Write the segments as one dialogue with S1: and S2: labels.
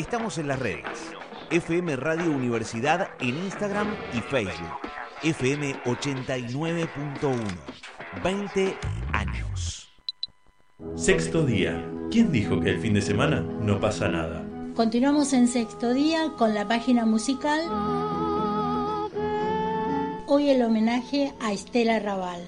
S1: Estamos en las redes. FM Radio Universidad en Instagram y Facebook. FM 89.1. 20 años.
S2: Sexto día. ¿Quién dijo que el fin de semana no pasa nada?
S3: Continuamos en sexto día con la página musical. Hoy el homenaje a Estela Raval.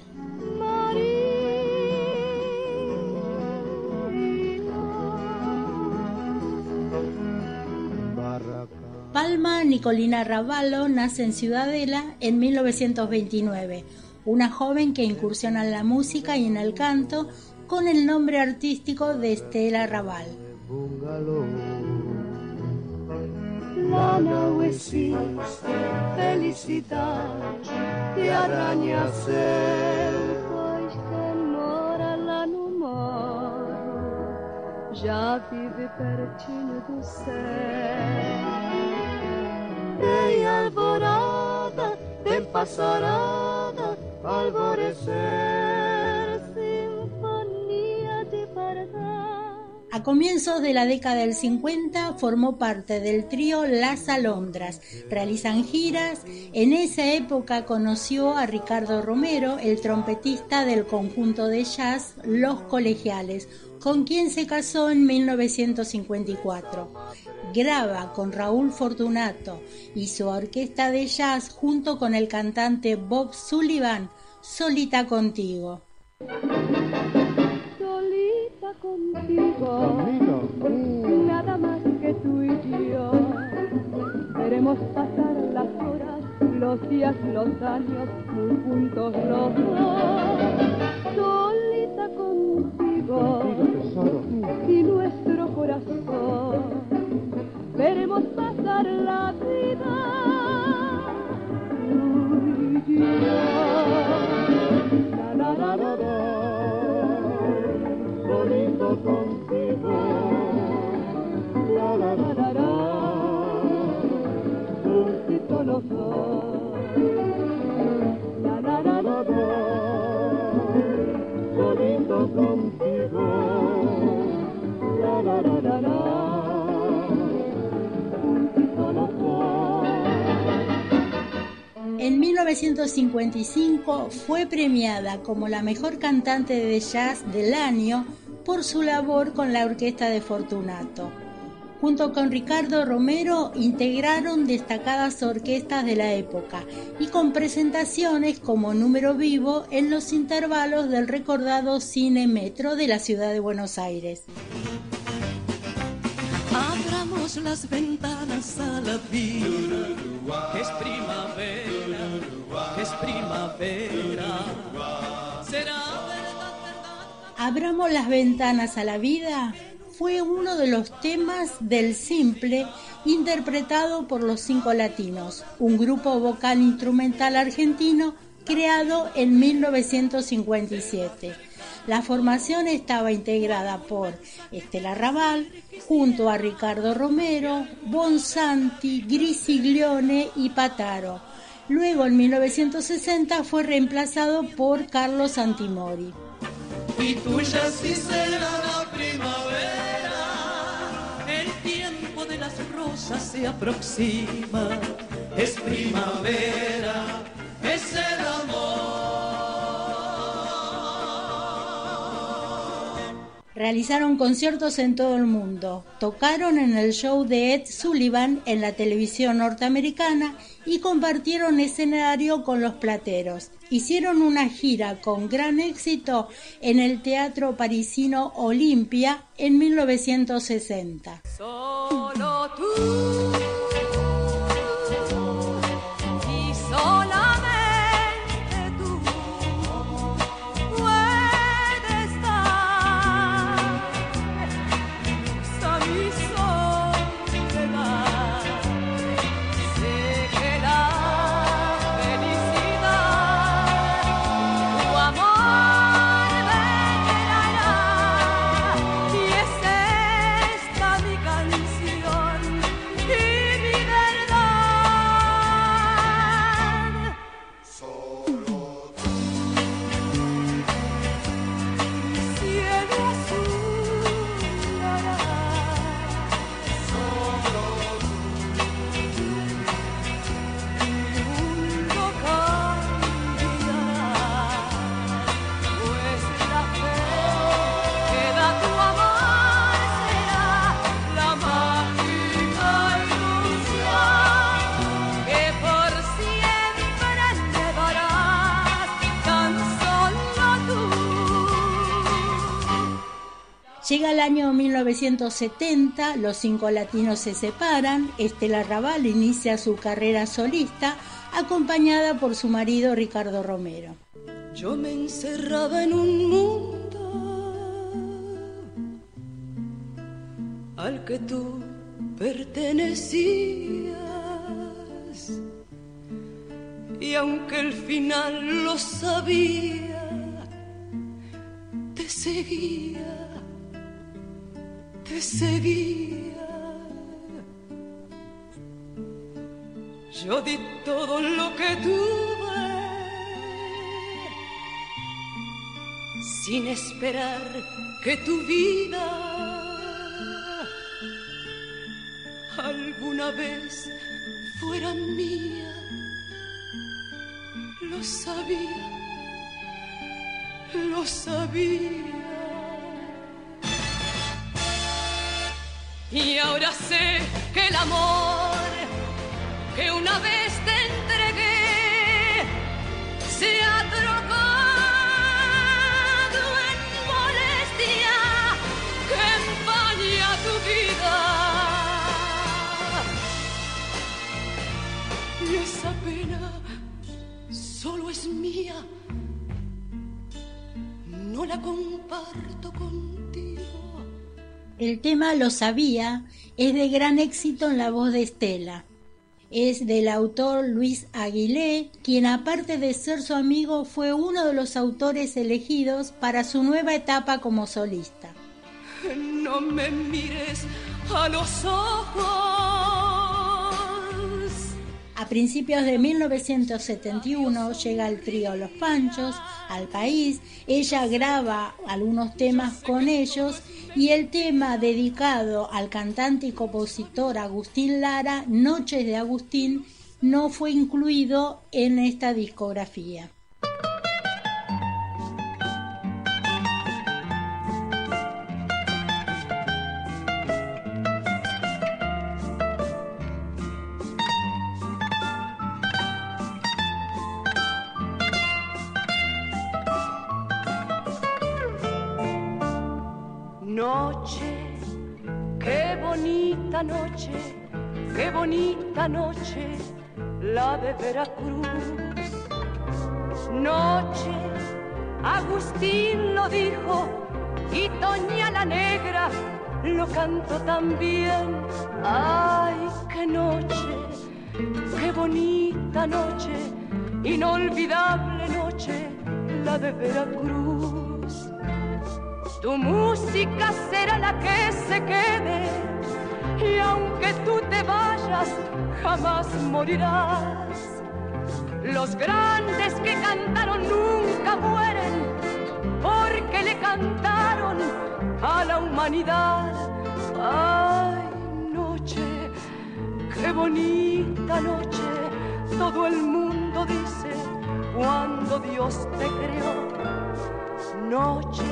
S3: Palma Nicolina Ravallo nace en Ciudadela en 1929, una joven que incursiona en la música y en el canto con el nombre artístico de Estela Raval.
S4: E mora vive.
S3: A comienzos de la década del 50 formó parte del trío Las Alondras. Realizan giras. En esa época conoció a Ricardo Romero, el trompetista del conjunto de jazz Los Colegiales, con quien se casó en 1954. Graba con Raúl Fortunato y su orquesta de jazz junto con el cantante Bob Sullivan, Solita Contigo
S4: contigo, nada más que tú y yo. Queremos pasar las horas, los días, los años, muy juntos los dos. Solita contigo y nuestro corazón. Queremos pasar la vida. Tú y yo. La, la, la, contigo.
S3: 1955 fue premiada como la mejor cantante de jazz del año por su labor con la orquesta de Fortunato. Junto con Ricardo Romero integraron destacadas orquestas de la época y con presentaciones como número vivo en los intervalos del recordado Cine Metro de la ciudad de Buenos Aires.
S5: Abramos las ventanas a la vida, es primavera, es primavera. Será
S3: Abramos las ventanas a la vida fue uno de los temas del Simple interpretado por los Cinco Latinos, un grupo vocal instrumental argentino creado en 1957. La formación estaba integrada por Estela Raval, junto a Ricardo Romero, Bonsanti, Grisiglione y Pataro. Luego, en 1960, fue reemplazado por Carlos Antimori
S5: y tuya sí será la primavera. El tiempo de las rosas se aproxima, es primavera, es el amor.
S3: Realizaron conciertos en todo el mundo, tocaron en el show de Ed Sullivan en la televisión norteamericana y compartieron escenario con los plateros. Hicieron una gira con gran éxito en el teatro parisino Olimpia en 1960.
S4: Solo tú.
S3: Año 1970, los cinco latinos se separan, Estela Raval inicia su carrera solista acompañada por su marido Ricardo Romero.
S4: Yo me encerraba en un mundo al que tú pertenecías y aunque el final lo sabía, te seguía, te seguía. Yo di todo lo que tuve sin esperar que tu vida alguna vez fuera mía lo sabía, lo sabía. Y ahora sé que el amor que una vez te
S3: El tema Lo sabía es de gran éxito en la voz de Estela. Es del autor Luis Aguilé, quien aparte de ser su amigo fue uno de los autores elegidos para su nueva etapa como solista.
S4: No me mires a los ojos
S3: a principios de 1971 llega el trío Los Panchos al país, ella graba algunos temas con ellos y el tema dedicado al cantante y compositor Agustín Lara, Noches de Agustín, no fue incluido en esta discografía.
S4: Noche, qué bonita noche, la de Veracruz. Noche, Agustín lo dijo, y Toña la Negra lo cantó también. Ay, qué noche, qué bonita noche, inolvidable noche, la de Veracruz. Tu música será la que se quede y aunque tú te vayas, jamás morirás. Los grandes que cantaron nunca mueren, porque le cantaron a la humanidad. Ay, noche, qué bonita noche, todo el mundo dice cuando Dios te creó. Noche,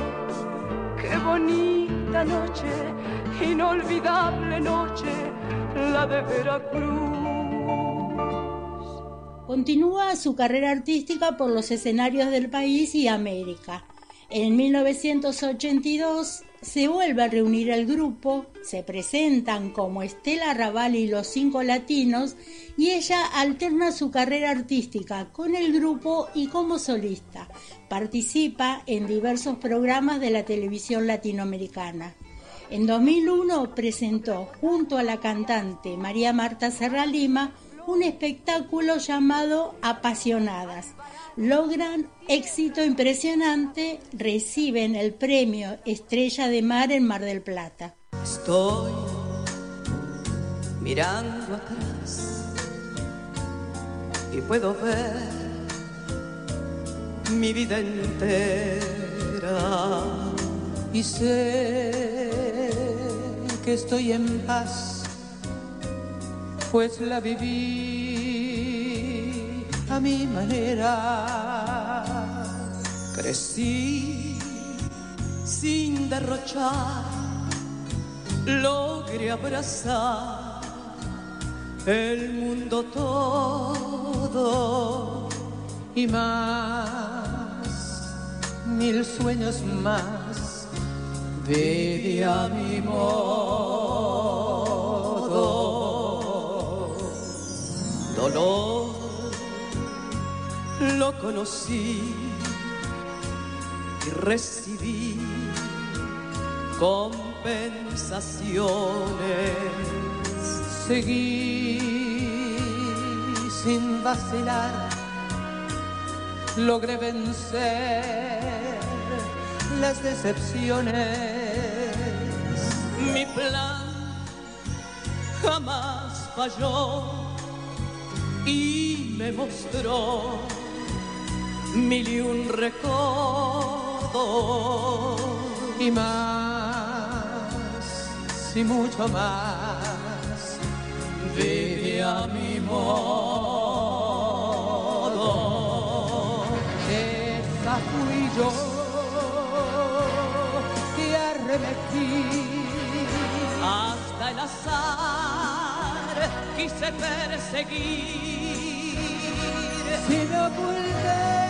S4: qué bonita noche inolvidable noche, la de Veracruz.
S3: Continúa su carrera artística por los escenarios del país y América. En 1982 se vuelve a reunir el grupo, se presentan como Estela Raval y los cinco latinos y ella alterna su carrera artística con el grupo y como solista. Participa en diversos programas de la televisión latinoamericana. En 2001 presentó junto a la cantante María Marta Serra Lima un espectáculo llamado Apasionadas. Logran éxito impresionante, reciben el premio Estrella de Mar en Mar del Plata.
S4: Estoy mirando atrás y puedo ver mi vida entera y sé que estoy en paz, pues la viví a mi manera. Crecí sin derrochar, logré abrazar el mundo todo y más, mil sueños más vive a mi modo. Dolor lo conocí y recibí compensaciones. Seguí sin vacilar, logré vencer las decepciones. Mi plan jamás falló y me mostró mil y un recodo y más y mucho más vive a mi modo. Esa fui yo que arremetí hasta el azar quise perseguir. Si me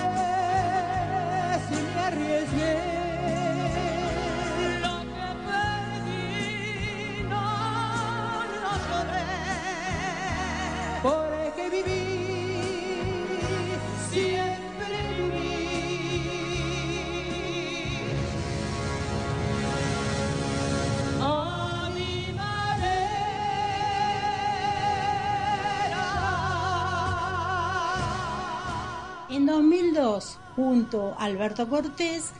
S3: junto a Alberto Cortés,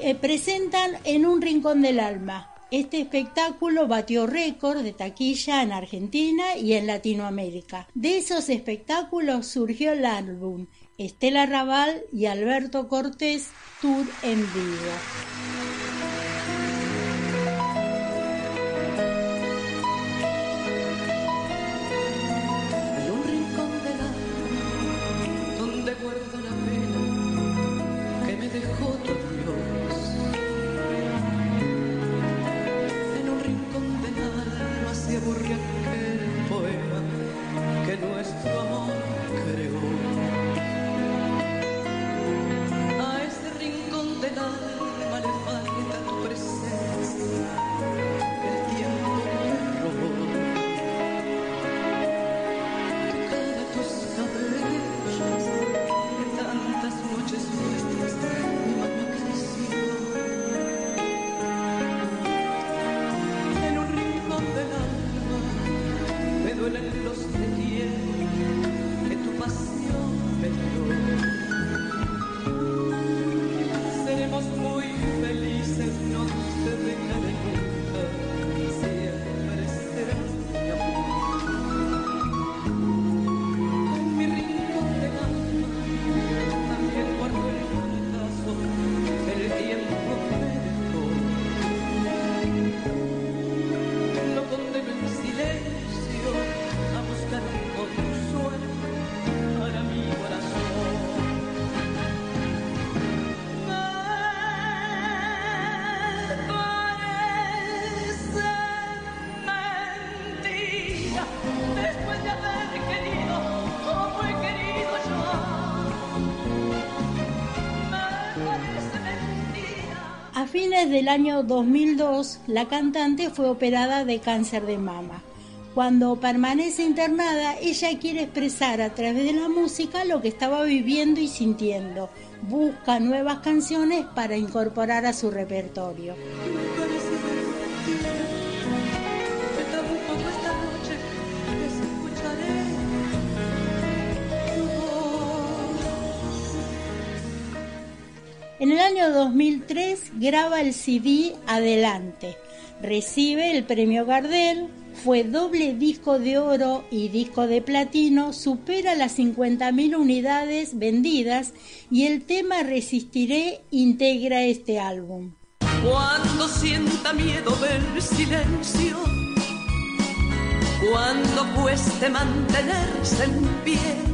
S3: eh, presentan En un rincón del alma. Este espectáculo batió récord de taquilla en Argentina y en Latinoamérica. De esos espectáculos surgió el álbum Estela Raval y Alberto Cortés Tour en vivo.
S4: A
S3: fines del año 2002, la cantante fue operada de cáncer de mama. Cuando permanece internada, ella quiere expresar a través de la música lo que estaba viviendo y sintiendo. Busca nuevas canciones para incorporar a su repertorio. En el año 2003 graba el CD Adelante. Recibe el premio Gardel, fue doble disco de oro y disco de platino, supera las 50.000 unidades vendidas y el tema Resistiré integra este álbum.
S4: Cuando sienta miedo del silencio, cuando cueste mantenerse en pie,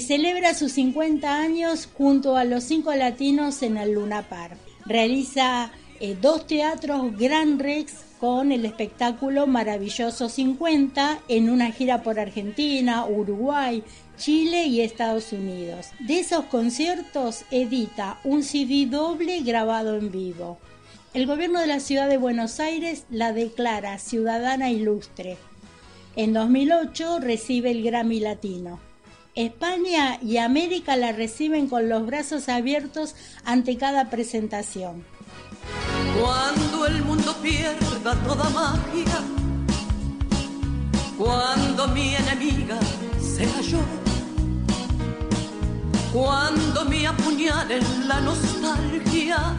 S3: Celebra sus 50 años junto a los cinco latinos en el Luna Park. Realiza eh, dos teatros Gran Rex con el espectáculo Maravilloso 50 en una gira por Argentina, Uruguay, Chile y Estados Unidos. De esos conciertos edita un CD doble grabado en vivo. El gobierno de la ciudad de Buenos Aires la declara ciudadana ilustre. En 2008 recibe el Grammy Latino. España y América la reciben con los brazos abiertos ante cada presentación.
S4: Cuando el mundo pierda toda magia, cuando mi enemiga sea yo, cuando me apuñalen la nostalgia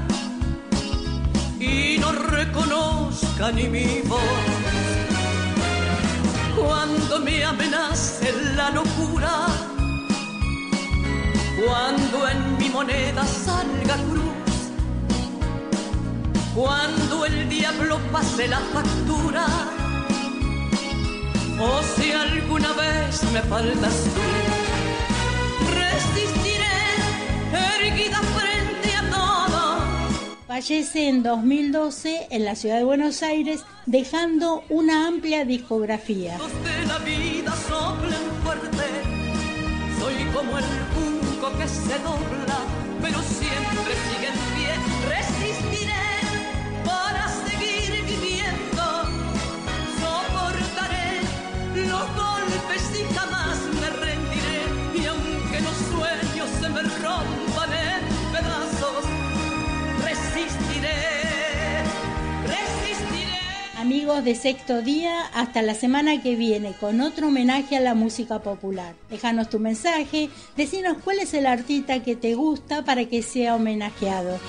S4: y no reconozca ni mi voz, cuando me amenace la locura, cuando en mi moneda salga cruz cuando el diablo pase la factura, o si alguna vez me faltas tú, resistiré erguida frente.
S3: Fallece en 2012 en la ciudad de Buenos Aires, dejando una amplia discografía.
S4: De
S3: Sexto Día, hasta la semana que viene con otro homenaje a la música popular. Déjanos tu mensaje, decinos cuál es el artista que te gusta para que sea homenajeado.